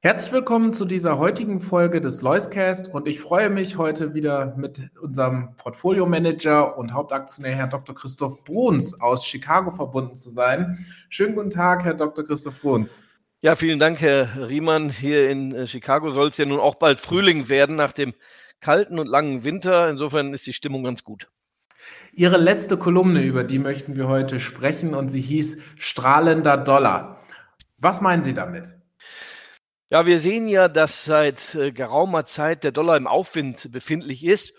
Herzlich willkommen zu dieser heutigen Folge des Loiscast und ich freue mich heute wieder mit unserem Portfolio-Manager und Hauptaktionär Herr Dr. Christoph Bruns aus Chicago verbunden zu sein. Schönen guten Tag, Herr Dr. Christoph Bruns. Ja, vielen Dank, Herr Riemann. Hier in äh, Chicago soll es ja nun auch bald Frühling werden nach dem kalten und langen Winter. Insofern ist die Stimmung ganz gut. Ihre letzte Kolumne, über die möchten wir heute sprechen und sie hieß Strahlender Dollar. Was meinen Sie damit? Ja, wir sehen ja, dass seit äh, geraumer Zeit der Dollar im Aufwind befindlich ist.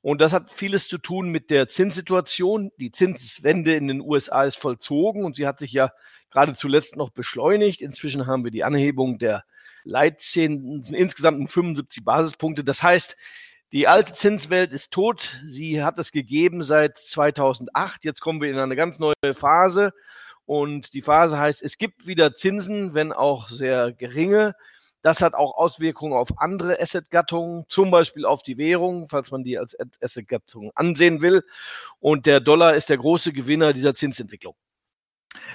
Und das hat vieles zu tun mit der Zinssituation. Die Zinswende in den USA ist vollzogen und sie hat sich ja gerade zuletzt noch beschleunigt. Inzwischen haben wir die Anhebung der Leitzinsen insgesamt um 75 Basispunkte. Das heißt, die alte Zinswelt ist tot. Sie hat es gegeben seit 2008. Jetzt kommen wir in eine ganz neue Phase. Und die Phase heißt, es gibt wieder Zinsen, wenn auch sehr geringe. Das hat auch Auswirkungen auf andere Assetgattungen, zum Beispiel auf die Währung, falls man die als Assetgattung ansehen will. Und der Dollar ist der große Gewinner dieser Zinsentwicklung.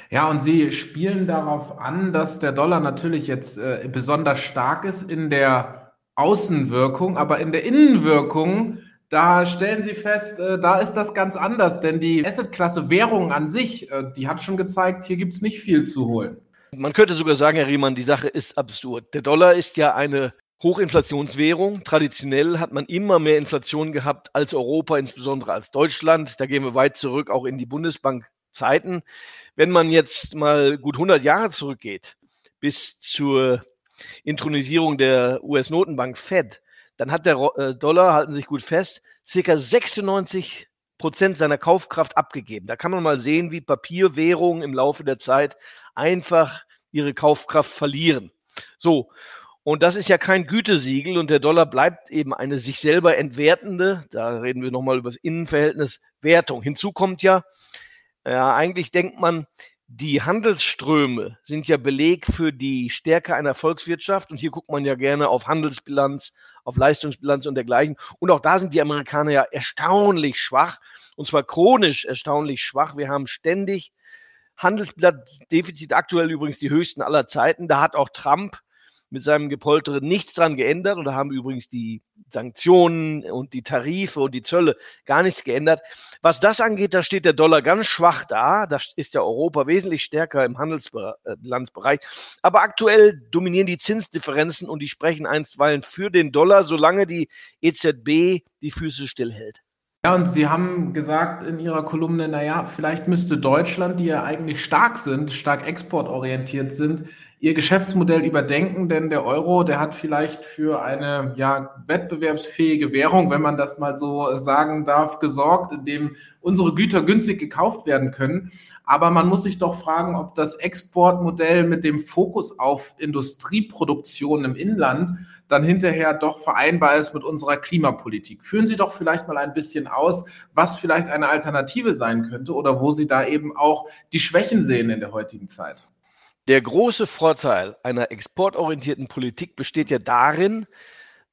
Ja, und Sie spielen darauf an, dass der Dollar natürlich jetzt äh, besonders stark ist in der Außenwirkung, aber in der Innenwirkung, da stellen Sie fest, äh, da ist das ganz anders, denn die Assetklasse Währung an sich, äh, die hat schon gezeigt, hier gibt es nicht viel zu holen. Man könnte sogar sagen, Herr Riemann, die Sache ist absurd. Der Dollar ist ja eine Hochinflationswährung. Traditionell hat man immer mehr Inflation gehabt als Europa, insbesondere als Deutschland. Da gehen wir weit zurück, auch in die Bundesbankzeiten. Wenn man jetzt mal gut 100 Jahre zurückgeht, bis zur Intronisierung der US-Notenbank Fed, dann hat der äh, Dollar, halten Sie sich gut fest, circa 96 Prozent seiner Kaufkraft abgegeben. Da kann man mal sehen, wie Papierwährungen im Laufe der Zeit einfach ihre Kaufkraft verlieren. So. Und das ist ja kein Gütesiegel und der Dollar bleibt eben eine sich selber entwertende, da reden wir nochmal über das Innenverhältnis, Wertung. Hinzu kommt ja, ja, eigentlich denkt man, die Handelsströme sind ja Beleg für die Stärke einer Volkswirtschaft. Und hier guckt man ja gerne auf Handelsbilanz, auf Leistungsbilanz und dergleichen. Und auch da sind die Amerikaner ja erstaunlich schwach. Und zwar chronisch erstaunlich schwach. Wir haben ständig Handelsbilanzdefizit, aktuell übrigens die höchsten aller Zeiten. Da hat auch Trump mit seinem Gepoltere nichts dran geändert und da haben übrigens die Sanktionen und die Tarife und die Zölle gar nichts geändert. Was das angeht, da steht der Dollar ganz schwach da. Da ist ja Europa wesentlich stärker im Handelsbilanzbereich. Aber aktuell dominieren die Zinsdifferenzen und die sprechen einstweilen für den Dollar, solange die EZB die Füße stillhält. Ja, und Sie haben gesagt in Ihrer Kolumne, naja, vielleicht müsste Deutschland, die ja eigentlich stark sind, stark exportorientiert sind, ihr Geschäftsmodell überdenken, denn der Euro, der hat vielleicht für eine ja, wettbewerbsfähige Währung, wenn man das mal so sagen darf, gesorgt, indem unsere Güter günstig gekauft werden können. Aber man muss sich doch fragen, ob das Exportmodell mit dem Fokus auf Industrieproduktion im Inland dann hinterher doch vereinbar ist mit unserer Klimapolitik. Führen Sie doch vielleicht mal ein bisschen aus, was vielleicht eine Alternative sein könnte oder wo Sie da eben auch die Schwächen sehen in der heutigen Zeit. Der große Vorteil einer exportorientierten Politik besteht ja darin,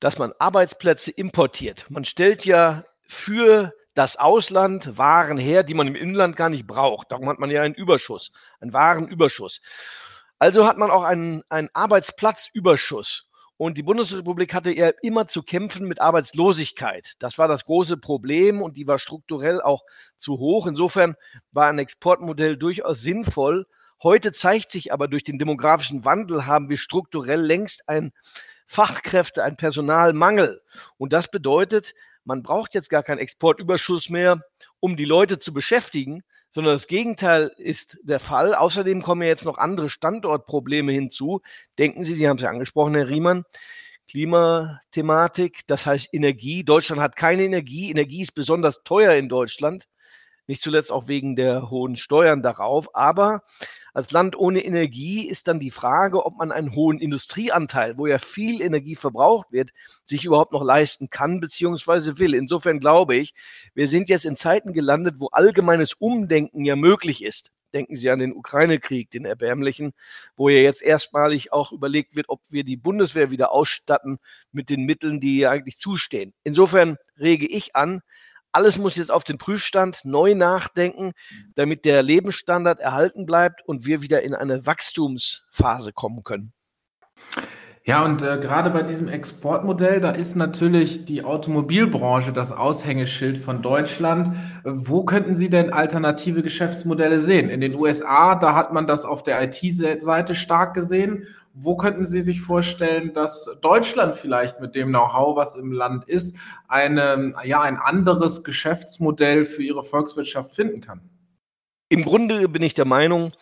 dass man Arbeitsplätze importiert. Man stellt ja für das Ausland Waren her, die man im Inland gar nicht braucht. Darum hat man ja einen Überschuss, einen Warenüberschuss. Also hat man auch einen, einen Arbeitsplatzüberschuss. Und die Bundesrepublik hatte ja immer zu kämpfen mit Arbeitslosigkeit. Das war das große Problem und die war strukturell auch zu hoch. Insofern war ein Exportmodell durchaus sinnvoll, Heute zeigt sich aber durch den demografischen Wandel haben wir strukturell längst ein Fachkräfte, ein Personalmangel. Und das bedeutet, man braucht jetzt gar keinen Exportüberschuss mehr, um die Leute zu beschäftigen, sondern das Gegenteil ist der Fall. Außerdem kommen jetzt noch andere Standortprobleme hinzu. Denken Sie, Sie haben es ja angesprochen, Herr Riemann, Klimathematik, das heißt Energie. Deutschland hat keine Energie. Energie ist besonders teuer in Deutschland. Nicht zuletzt auch wegen der hohen Steuern darauf. Aber als Land ohne Energie ist dann die Frage, ob man einen hohen Industrieanteil, wo ja viel Energie verbraucht wird, sich überhaupt noch leisten kann bzw. will. Insofern glaube ich, wir sind jetzt in Zeiten gelandet, wo allgemeines Umdenken ja möglich ist. Denken Sie an den Ukraine-Krieg, den erbärmlichen, wo ja jetzt erstmalig auch überlegt wird, ob wir die Bundeswehr wieder ausstatten mit den Mitteln, die ihr eigentlich zustehen. Insofern rege ich an, alles muss jetzt auf den Prüfstand neu nachdenken, damit der Lebensstandard erhalten bleibt und wir wieder in eine Wachstumsphase kommen können. Ja, und äh, gerade bei diesem Exportmodell, da ist natürlich die Automobilbranche das Aushängeschild von Deutschland. Wo könnten Sie denn alternative Geschäftsmodelle sehen? In den USA, da hat man das auf der IT-Seite stark gesehen. Wo könnten Sie sich vorstellen, dass Deutschland vielleicht mit dem Know-how, was im Land ist, eine, ja, ein anderes Geschäftsmodell für Ihre Volkswirtschaft finden kann? Im Grunde bin ich der Meinung,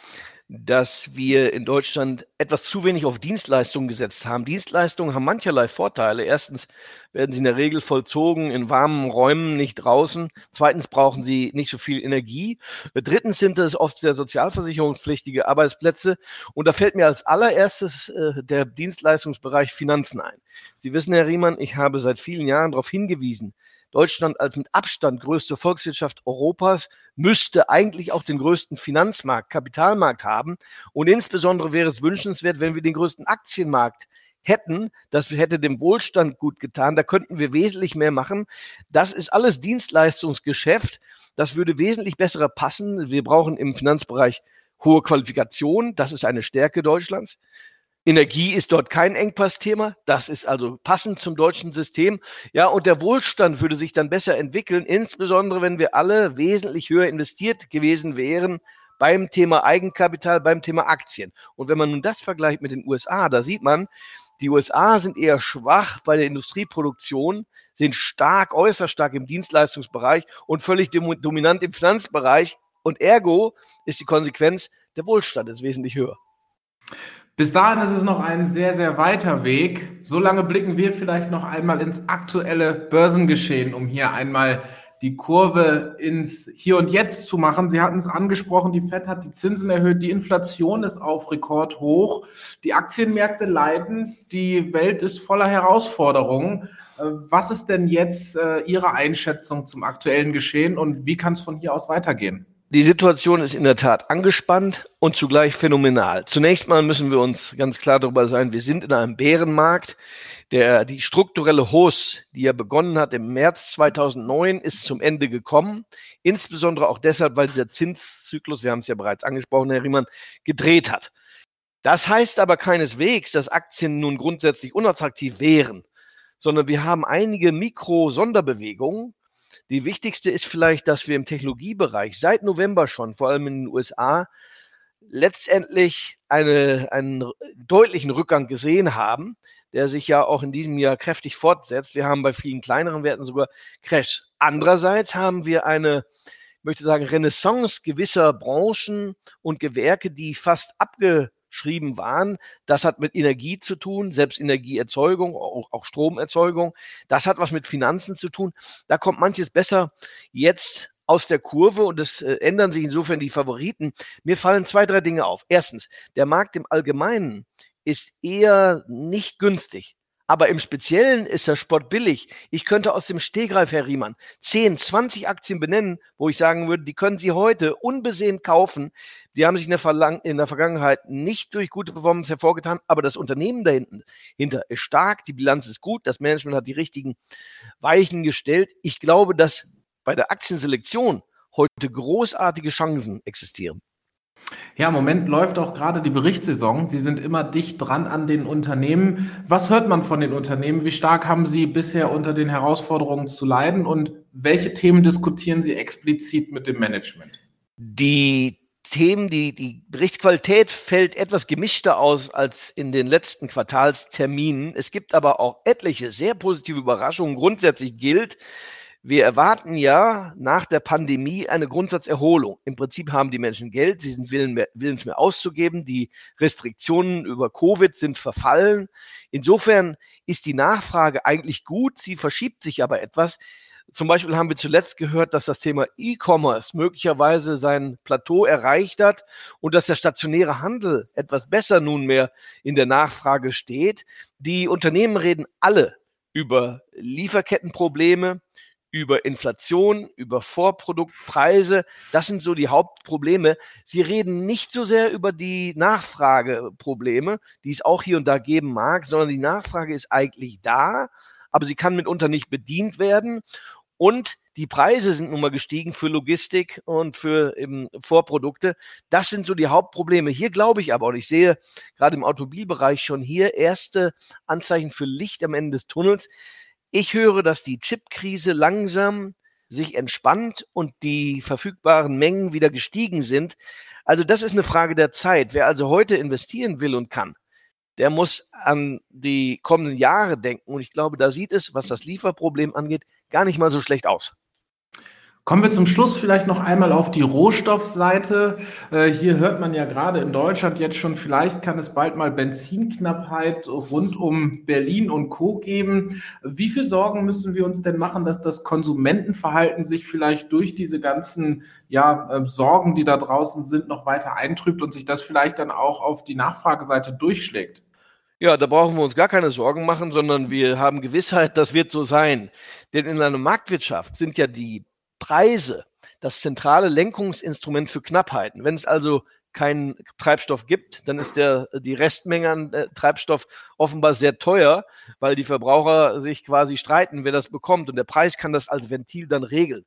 dass wir in Deutschland etwas zu wenig auf Dienstleistungen gesetzt haben. Dienstleistungen haben mancherlei Vorteile. Erstens werden sie in der Regel vollzogen in warmen Räumen, nicht draußen. Zweitens brauchen sie nicht so viel Energie. Drittens sind es oft sehr sozialversicherungspflichtige Arbeitsplätze. Und da fällt mir als allererstes äh, der Dienstleistungsbereich Finanzen ein. Sie wissen, Herr Riemann, ich habe seit vielen Jahren darauf hingewiesen, Deutschland als mit Abstand größte Volkswirtschaft Europas müsste eigentlich auch den größten Finanzmarkt, Kapitalmarkt haben. Und insbesondere wäre es wünschenswert, wenn wir den größten Aktienmarkt hätten, das hätte dem Wohlstand gut getan, da könnten wir wesentlich mehr machen. Das ist alles Dienstleistungsgeschäft. Das würde wesentlich besser passen. Wir brauchen im Finanzbereich hohe Qualifikation. Das ist eine Stärke Deutschlands. Energie ist dort kein Engpassthema. Das ist also passend zum deutschen System. Ja, und der Wohlstand würde sich dann besser entwickeln, insbesondere wenn wir alle wesentlich höher investiert gewesen wären beim Thema Eigenkapital, beim Thema Aktien. Und wenn man nun das vergleicht mit den USA, da sieht man, die USA sind eher schwach bei der Industrieproduktion, sind stark, äußerst stark im Dienstleistungsbereich und völlig dominant im Finanzbereich. Und ergo ist die Konsequenz, der Wohlstand ist wesentlich höher. Bis dahin ist es noch ein sehr, sehr weiter Weg. Solange blicken wir vielleicht noch einmal ins aktuelle Börsengeschehen, um hier einmal die Kurve ins Hier und Jetzt zu machen. Sie hatten es angesprochen, die Fed hat die Zinsen erhöht, die Inflation ist auf Rekord hoch, die Aktienmärkte leiden, die Welt ist voller Herausforderungen. Äh, was ist denn jetzt äh, Ihre Einschätzung zum aktuellen Geschehen und wie kann es von hier aus weitergehen? Die Situation ist in der Tat angespannt und zugleich phänomenal. Zunächst mal müssen wir uns ganz klar darüber sein, wir sind in einem Bärenmarkt. Der, die strukturelle Hoss, die ja begonnen hat im März 2009, ist zum Ende gekommen. Insbesondere auch deshalb, weil dieser Zinszyklus, wir haben es ja bereits angesprochen, Herr Riemann, gedreht hat. Das heißt aber keineswegs, dass Aktien nun grundsätzlich unattraktiv wären, sondern wir haben einige Mikro-Sonderbewegungen, die wichtigste ist vielleicht, dass wir im Technologiebereich seit November schon, vor allem in den USA, letztendlich eine, einen deutlichen Rückgang gesehen haben, der sich ja auch in diesem Jahr kräftig fortsetzt. Wir haben bei vielen kleineren Werten sogar Crash. Andererseits haben wir eine, ich möchte sagen, Renaissance gewisser Branchen und Gewerke, die fast abge geschrieben waren. Das hat mit Energie zu tun, selbst Energieerzeugung, auch, auch Stromerzeugung. Das hat was mit Finanzen zu tun. Da kommt manches besser jetzt aus der Kurve und es äh, ändern sich insofern die Favoriten. Mir fallen zwei, drei Dinge auf. Erstens, der Markt im Allgemeinen ist eher nicht günstig. Aber im Speziellen ist der Sport billig. Ich könnte aus dem Stegreif, Herr Riemann, 10, 20 Aktien benennen, wo ich sagen würde, die können Sie heute unbesehen kaufen. Die haben sich in der, Verlang in der Vergangenheit nicht durch gute Performance hervorgetan, aber das Unternehmen dahinter ist stark, die Bilanz ist gut, das Management hat die richtigen Weichen gestellt. Ich glaube, dass bei der Aktienselektion heute großartige Chancen existieren. Ja, im Moment läuft auch gerade die Berichtssaison. Sie sind immer dicht dran an den Unternehmen. Was hört man von den Unternehmen? Wie stark haben Sie bisher unter den Herausforderungen zu leiden und welche Themen diskutieren Sie explizit mit dem Management? Die Themen, die, die Berichtsqualität fällt etwas gemischter aus als in den letzten Quartalsterminen. Es gibt aber auch etliche sehr positive Überraschungen. Grundsätzlich gilt, wir erwarten ja nach der Pandemie eine Grundsatzerholung. Im Prinzip haben die Menschen Geld, sie sind willens mehr auszugeben, die Restriktionen über Covid sind verfallen. Insofern ist die Nachfrage eigentlich gut, sie verschiebt sich aber etwas. Zum Beispiel haben wir zuletzt gehört, dass das Thema E-Commerce möglicherweise sein Plateau erreicht hat und dass der stationäre Handel etwas besser nunmehr in der Nachfrage steht. Die Unternehmen reden alle über Lieferkettenprobleme, über Inflation, über Vorproduktpreise. Das sind so die Hauptprobleme. Sie reden nicht so sehr über die Nachfrageprobleme, die es auch hier und da geben mag, sondern die Nachfrage ist eigentlich da, aber sie kann mitunter nicht bedient werden. Und die Preise sind nun mal gestiegen für Logistik und für eben Vorprodukte. Das sind so die Hauptprobleme. Hier glaube ich aber, und ich sehe gerade im Automobilbereich schon hier erste Anzeichen für Licht am Ende des Tunnels. Ich höre, dass die Chipkrise langsam sich entspannt und die verfügbaren Mengen wieder gestiegen sind. Also das ist eine Frage der Zeit. Wer also heute investieren will und kann, der muss an die kommenden Jahre denken. Und ich glaube, da sieht es, was das Lieferproblem angeht, gar nicht mal so schlecht aus. Kommen wir zum Schluss vielleicht noch einmal auf die Rohstoffseite. Äh, hier hört man ja gerade in Deutschland jetzt schon, vielleicht kann es bald mal Benzinknappheit rund um Berlin und Co geben. Wie viel Sorgen müssen wir uns denn machen, dass das Konsumentenverhalten sich vielleicht durch diese ganzen ja, äh, Sorgen, die da draußen sind, noch weiter eintrübt und sich das vielleicht dann auch auf die Nachfrageseite durchschlägt? Ja, da brauchen wir uns gar keine Sorgen machen, sondern wir haben Gewissheit, das wird so sein. Denn in einer Marktwirtschaft sind ja die Preise das zentrale Lenkungsinstrument für Knappheiten. Wenn es also keinen Treibstoff gibt, dann ist der, die Restmenge an äh, Treibstoff offenbar sehr teuer, weil die Verbraucher sich quasi streiten, wer das bekommt. Und der Preis kann das als Ventil dann regeln.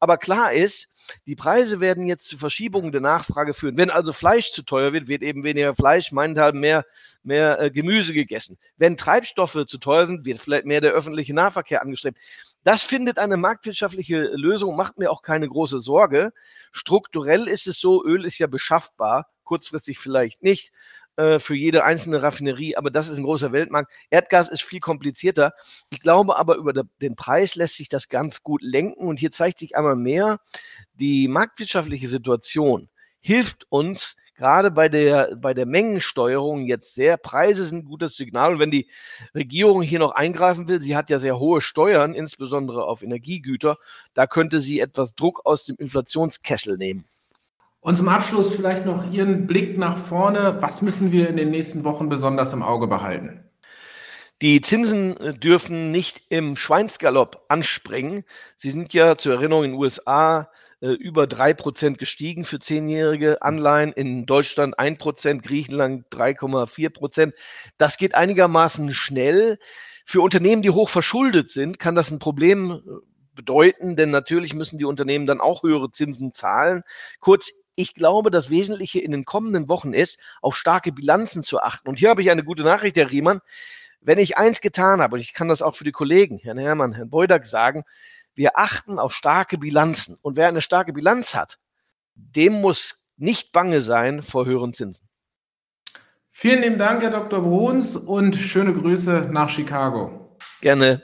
Aber klar ist, die Preise werden jetzt zu Verschiebungen der Nachfrage führen. Wenn also Fleisch zu teuer wird, wird eben weniger Fleisch, meinethalben mehr, mehr äh, Gemüse gegessen. Wenn Treibstoffe zu teuer sind, wird vielleicht mehr der öffentliche Nahverkehr angestrebt. Das findet eine marktwirtschaftliche Lösung, macht mir auch keine große Sorge. Strukturell ist es so, Öl ist ja beschaffbar, kurzfristig vielleicht nicht. Äh, für jede einzelne Raffinerie, aber das ist ein großer Weltmarkt. Erdgas ist viel komplizierter. Ich glaube aber, über den Preis lässt sich das ganz gut lenken und hier zeigt sich einmal mehr, die marktwirtschaftliche Situation hilft uns, gerade bei der, bei der Mengensteuerung jetzt sehr. Preise sind ein gutes Signal. Und wenn die Regierung hier noch eingreifen will, sie hat ja sehr hohe Steuern, insbesondere auf Energiegüter, da könnte sie etwas Druck aus dem Inflationskessel nehmen. Und zum Abschluss vielleicht noch Ihren Blick nach vorne. Was müssen wir in den nächsten Wochen besonders im Auge behalten? Die Zinsen äh, dürfen nicht im Schweinsgalopp anspringen. Sie sind ja zur Erinnerung in den USA äh, über drei Prozent gestiegen für zehnjährige Anleihen, in Deutschland ein Prozent, Griechenland 3,4 Prozent. Das geht einigermaßen schnell. Für Unternehmen, die hoch verschuldet sind, kann das ein Problem äh, bedeuten, denn natürlich müssen die Unternehmen dann auch höhere Zinsen zahlen. Kurz, ich glaube, das Wesentliche in den kommenden Wochen ist, auf starke Bilanzen zu achten. Und hier habe ich eine gute Nachricht, Herr Riemann. Wenn ich eins getan habe, und ich kann das auch für die Kollegen, Herrn Herrmann, Herrn Beudak sagen, wir achten auf starke Bilanzen. Und wer eine starke Bilanz hat, dem muss nicht bange sein vor höheren Zinsen. Vielen lieben Dank, Herr Dr. Bruns, und schöne Grüße nach Chicago. Gerne.